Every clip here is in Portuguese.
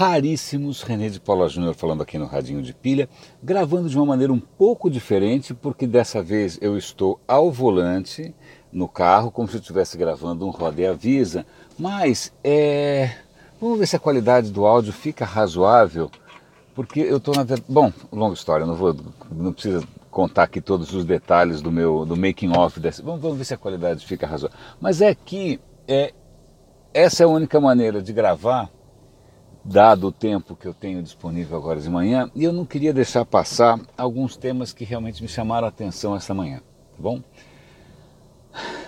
raríssimos, René de Paula Júnior falando aqui no Radinho de Pilha, gravando de uma maneira um pouco diferente, porque dessa vez eu estou ao volante no carro, como se eu estivesse gravando um Roda e Avisa, mas é... vamos ver se a qualidade do áudio fica razoável, porque eu estou na. Bom, longa história, não vou, não precisa contar aqui todos os detalhes do meu do making off dessa. Vamos, vamos ver se a qualidade fica razoável. Mas é que é, essa é a única maneira de gravar dado o tempo que eu tenho disponível agora de manhã, e eu não queria deixar passar alguns temas que realmente me chamaram a atenção essa manhã, tá bom?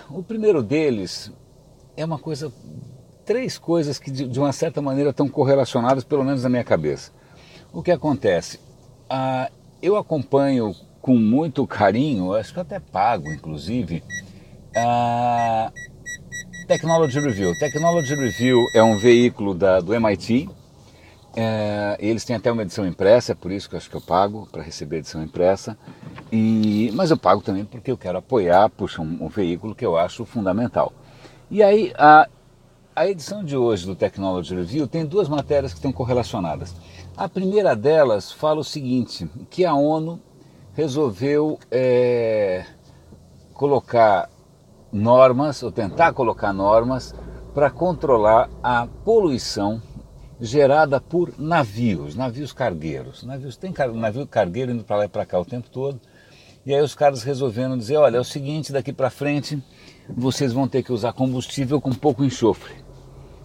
O primeiro deles é uma coisa, três coisas que de, de uma certa maneira estão correlacionadas, pelo menos na minha cabeça. O que acontece? Ah, eu acompanho com muito carinho, acho que até pago, inclusive, a Technology Review. Technology Review é um veículo da, do MIT, é, eles têm até uma edição impressa, é por isso que eu acho que eu pago para receber a edição impressa. E, mas eu pago também porque eu quero apoiar, puxa, um, um veículo que eu acho fundamental. E aí, a, a edição de hoje do Technology Review tem duas matérias que estão correlacionadas. A primeira delas fala o seguinte, que a ONU resolveu é, colocar normas, ou tentar colocar normas, para controlar a poluição gerada por navios, navios cargueiros. Navios, tem navio cargueiro indo para lá e para cá o tempo todo. E aí os caras resolveram dizer, olha, é o seguinte, daqui para frente vocês vão ter que usar combustível com pouco enxofre.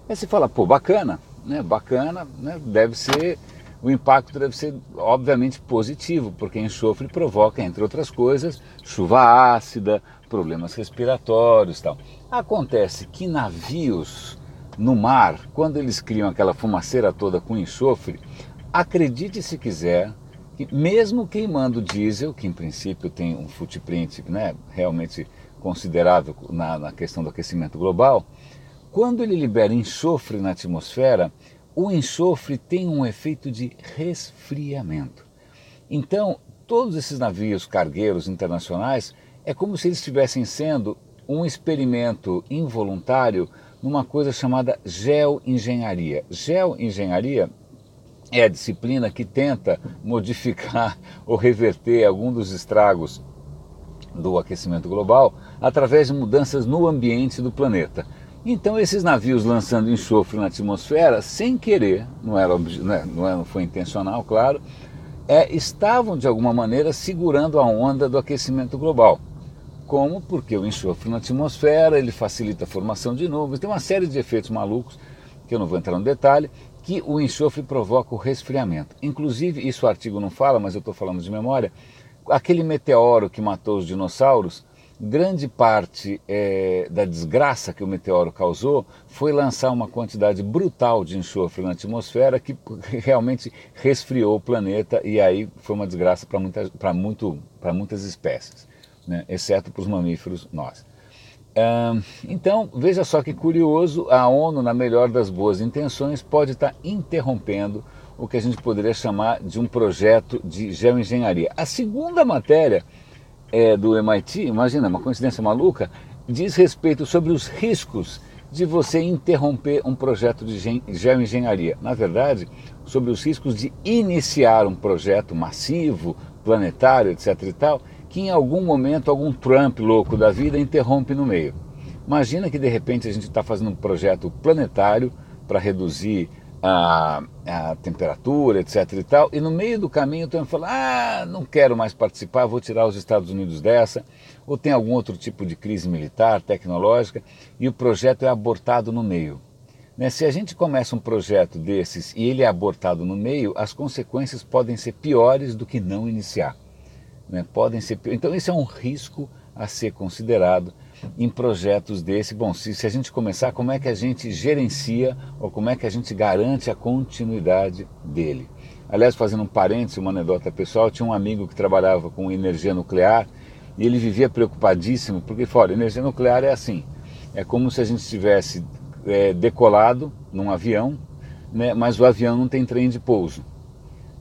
Aí você fala, pô, bacana, né? Bacana, né? Deve ser, o impacto deve ser obviamente positivo, porque enxofre provoca, entre outras coisas, chuva ácida, problemas respiratórios, tal. Acontece que navios no mar, quando eles criam aquela fumaceira toda com enxofre, acredite se quiser, que mesmo queimando diesel, que em princípio tem um footprint né, realmente considerável na, na questão do aquecimento global, quando ele libera enxofre na atmosfera, o enxofre tem um efeito de resfriamento. Então, todos esses navios cargueiros internacionais é como se eles estivessem sendo um experimento involuntário numa coisa chamada geoengenharia. Geoengenharia é a disciplina que tenta modificar ou reverter algum dos estragos do aquecimento global através de mudanças no ambiente do planeta. Então esses navios lançando enxofre na atmosfera, sem querer, não, era, né, não, foi intencional, claro, é, estavam de alguma maneira segurando a onda do aquecimento global. Como? Porque o enxofre na atmosfera, ele facilita a formação de nuvens, tem uma série de efeitos malucos, que eu não vou entrar no detalhe, que o enxofre provoca o resfriamento. Inclusive, isso o artigo não fala, mas eu estou falando de memória, aquele meteoro que matou os dinossauros, grande parte é, da desgraça que o meteoro causou foi lançar uma quantidade brutal de enxofre na atmosfera que realmente resfriou o planeta e aí foi uma desgraça para muita, muito, muitas espécies né, exceto para os mamíferos nós. então, veja só que curioso, a ONU, na melhor das boas intenções, pode estar interrompendo o que a gente poderia chamar de um projeto de geoengenharia. A segunda matéria é do MIT, imagina, uma coincidência maluca, diz respeito sobre os riscos de você interromper um projeto de geoengenharia. Na verdade, sobre os riscos de iniciar um projeto massivo, planetário, etc. e tal, que em algum momento algum Trump louco da vida interrompe no meio. Imagina que de repente a gente está fazendo um projeto planetário para reduzir a, a, temperatura, etc e tal, e no meio do caminho o Trump fala, ah, não quero mais participar, vou tirar os Estados Unidos dessa, ou tem algum outro tipo de crise militar, tecnológica, e o projeto é abortado no meio. Né? Se a gente começa um projeto desses e ele é abortado no meio, as consequências podem ser piores do que não iniciar né, podem ser. Então, esse é um risco a ser considerado em projetos desse. Bom, se, se a gente começar, como é que a gente gerencia ou como é que a gente garante a continuidade dele? Aliás, fazendo um parênteses, uma anedota pessoal, tinha um amigo que trabalhava com energia nuclear e ele vivia preocupadíssimo, porque fora, energia nuclear é assim, é como se a gente tivesse é, decolado num avião, né, mas o avião não tem trem de pouso.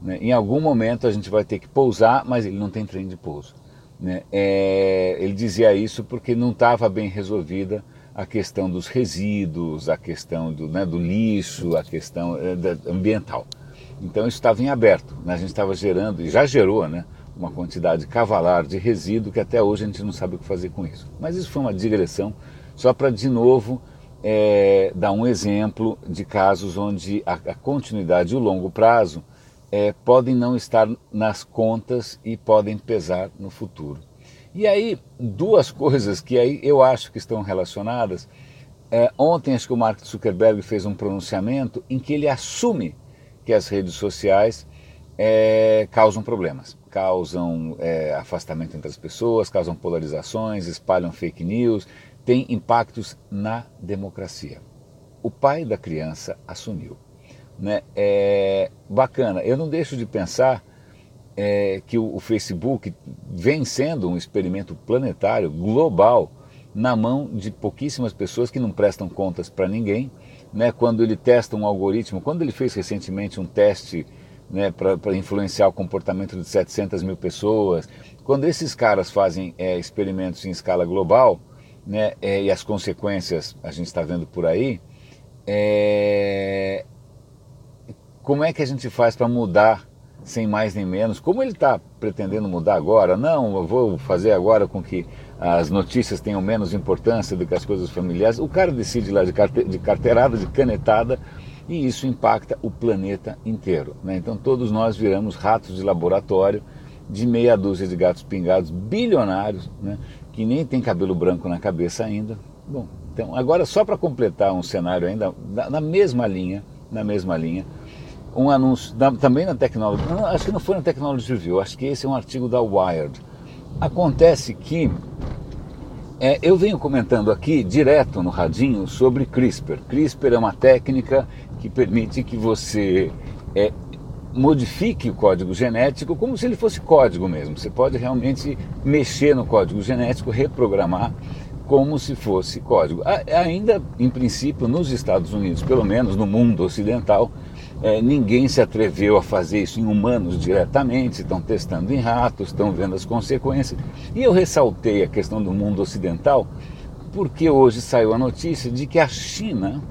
Né? Em algum momento a gente vai ter que pousar, mas ele não tem trem de pouso. Né? É, ele dizia isso porque não estava bem resolvida a questão dos resíduos, a questão do, né, do lixo, a questão é, ambiental. Então isso estava em aberto, né? a gente estava gerando, e já gerou, né, uma quantidade cavalar de resíduo que até hoje a gente não sabe o que fazer com isso. Mas isso foi uma digressão, só para de novo é, dar um exemplo de casos onde a, a continuidade e o longo prazo é, podem não estar nas contas e podem pesar no futuro. E aí, duas coisas que aí eu acho que estão relacionadas. É, ontem, acho que o Mark Zuckerberg fez um pronunciamento em que ele assume que as redes sociais é, causam problemas, causam é, afastamento entre as pessoas, causam polarizações, espalham fake news, têm impactos na democracia. O pai da criança assumiu. Né? É bacana. Eu não deixo de pensar é, que o, o Facebook vem sendo um experimento planetário, global, na mão de pouquíssimas pessoas que não prestam contas para ninguém. Né? Quando ele testa um algoritmo, quando ele fez recentemente um teste né, para influenciar o comportamento de 700 mil pessoas, quando esses caras fazem é, experimentos em escala global, né, é, e as consequências a gente está vendo por aí, é, como é que a gente faz para mudar sem mais nem menos? Como ele está pretendendo mudar agora? Não, eu vou fazer agora com que as notícias tenham menos importância do que as coisas familiares. O cara decide lá de, de carteirada, de canetada, e isso impacta o planeta inteiro. Né? Então todos nós viramos ratos de laboratório de meia dúzia de gatos pingados bilionários, né? que nem tem cabelo branco na cabeça ainda. Bom, então agora só para completar um cenário ainda na mesma linha, na mesma linha, um anúncio da, também na Technology, acho que não foi na Technology Review, acho que esse é um artigo da Wired. Acontece que é, eu venho comentando aqui direto no radinho sobre CRISPR. CRISPR é uma técnica que permite que você é, modifique o código genético como se ele fosse código mesmo. Você pode realmente mexer no código genético, reprogramar como se fosse código. Ainda, em princípio, nos Estados Unidos, pelo menos no mundo ocidental, é, ninguém se atreveu a fazer isso em humanos diretamente, estão testando em ratos, estão vendo as consequências. E eu ressaltei a questão do mundo ocidental porque hoje saiu a notícia de que a China,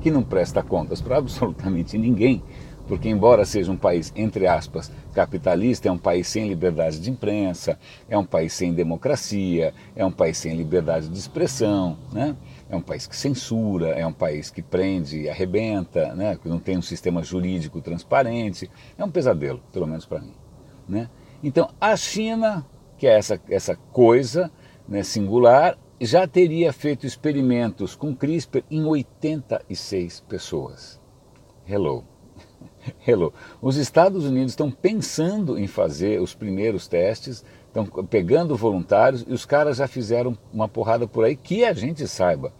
que não presta contas para absolutamente ninguém, porque embora seja um país, entre aspas, capitalista, é um país sem liberdade de imprensa, é um país sem democracia, é um país sem liberdade de expressão, né? É um país que censura, é um país que prende e arrebenta, né? que não tem um sistema jurídico transparente. É um pesadelo, pelo menos para mim. Né? Então, a China, que é essa, essa coisa né, singular, já teria feito experimentos com CRISPR em 86 pessoas. Hello. Hello. Os Estados Unidos estão pensando em fazer os primeiros testes, estão pegando voluntários e os caras já fizeram uma porrada por aí que a gente saiba.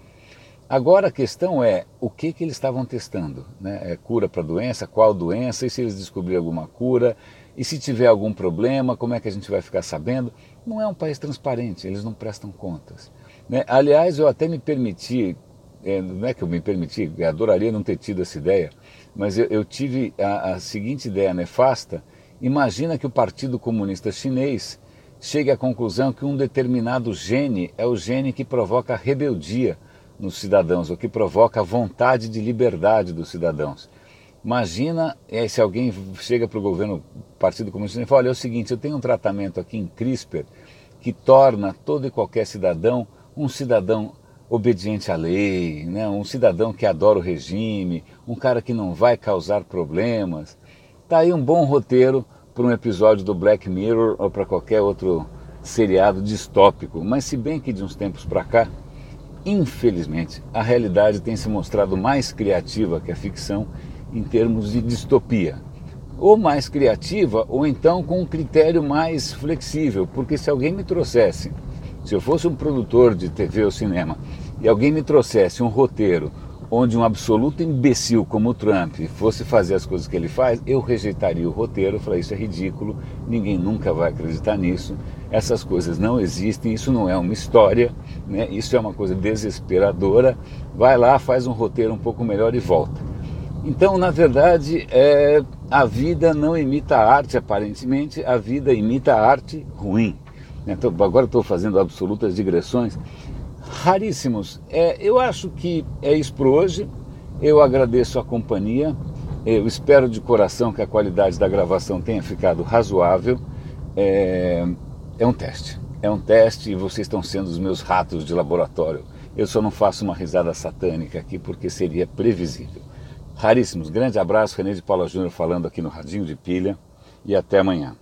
Agora a questão é o que, que eles estavam testando. Né? É cura para doença, qual doença, e se eles descobrirem alguma cura, e se tiver algum problema, como é que a gente vai ficar sabendo? Não é um país transparente, eles não prestam contas. Né? Aliás, eu até me permiti, é, não é que eu me permiti, eu adoraria não ter tido essa ideia, mas eu, eu tive a, a seguinte ideia nefasta: imagina que o Partido Comunista Chinês chegue à conclusão que um determinado gene é o gene que provoca rebeldia nos cidadãos, o que provoca a vontade de liberdade dos cidadãos. Imagina é, se alguém chega para o governo, Partido Comunista, e fala: olha, é o seguinte, eu tenho um tratamento aqui em CRISPR que torna todo e qualquer cidadão um cidadão obediente à lei, né? um cidadão que adora o regime, um cara que não vai causar problemas. Está aí um bom roteiro para um episódio do Black Mirror ou para qualquer outro seriado distópico. Mas se bem que de uns tempos para cá, infelizmente, a realidade tem se mostrado mais criativa que a ficção em termos de distopia. Ou mais criativa, ou então com um critério mais flexível, porque se alguém me trouxesse se eu fosse um produtor de TV ou cinema e alguém me trouxesse um roteiro onde um absoluto imbecil como o Trump fosse fazer as coisas que ele faz, eu rejeitaria o roteiro, falar isso é ridículo, ninguém nunca vai acreditar nisso, essas coisas não existem, isso não é uma história, né? isso é uma coisa desesperadora, vai lá, faz um roteiro um pouco melhor e volta. Então, na verdade, é, a vida não imita a arte, aparentemente, a vida imita a arte ruim. Então, agora estou fazendo absolutas digressões. raríssimos. É, eu acho que é isso por hoje. Eu agradeço a companhia. Eu espero de coração que a qualidade da gravação tenha ficado razoável. É, é um teste. É um teste e vocês estão sendo os meus ratos de laboratório. Eu só não faço uma risada satânica aqui porque seria previsível. Raríssimos. Grande abraço, René de Paula Júnior falando aqui no Radinho de Pilha e até amanhã.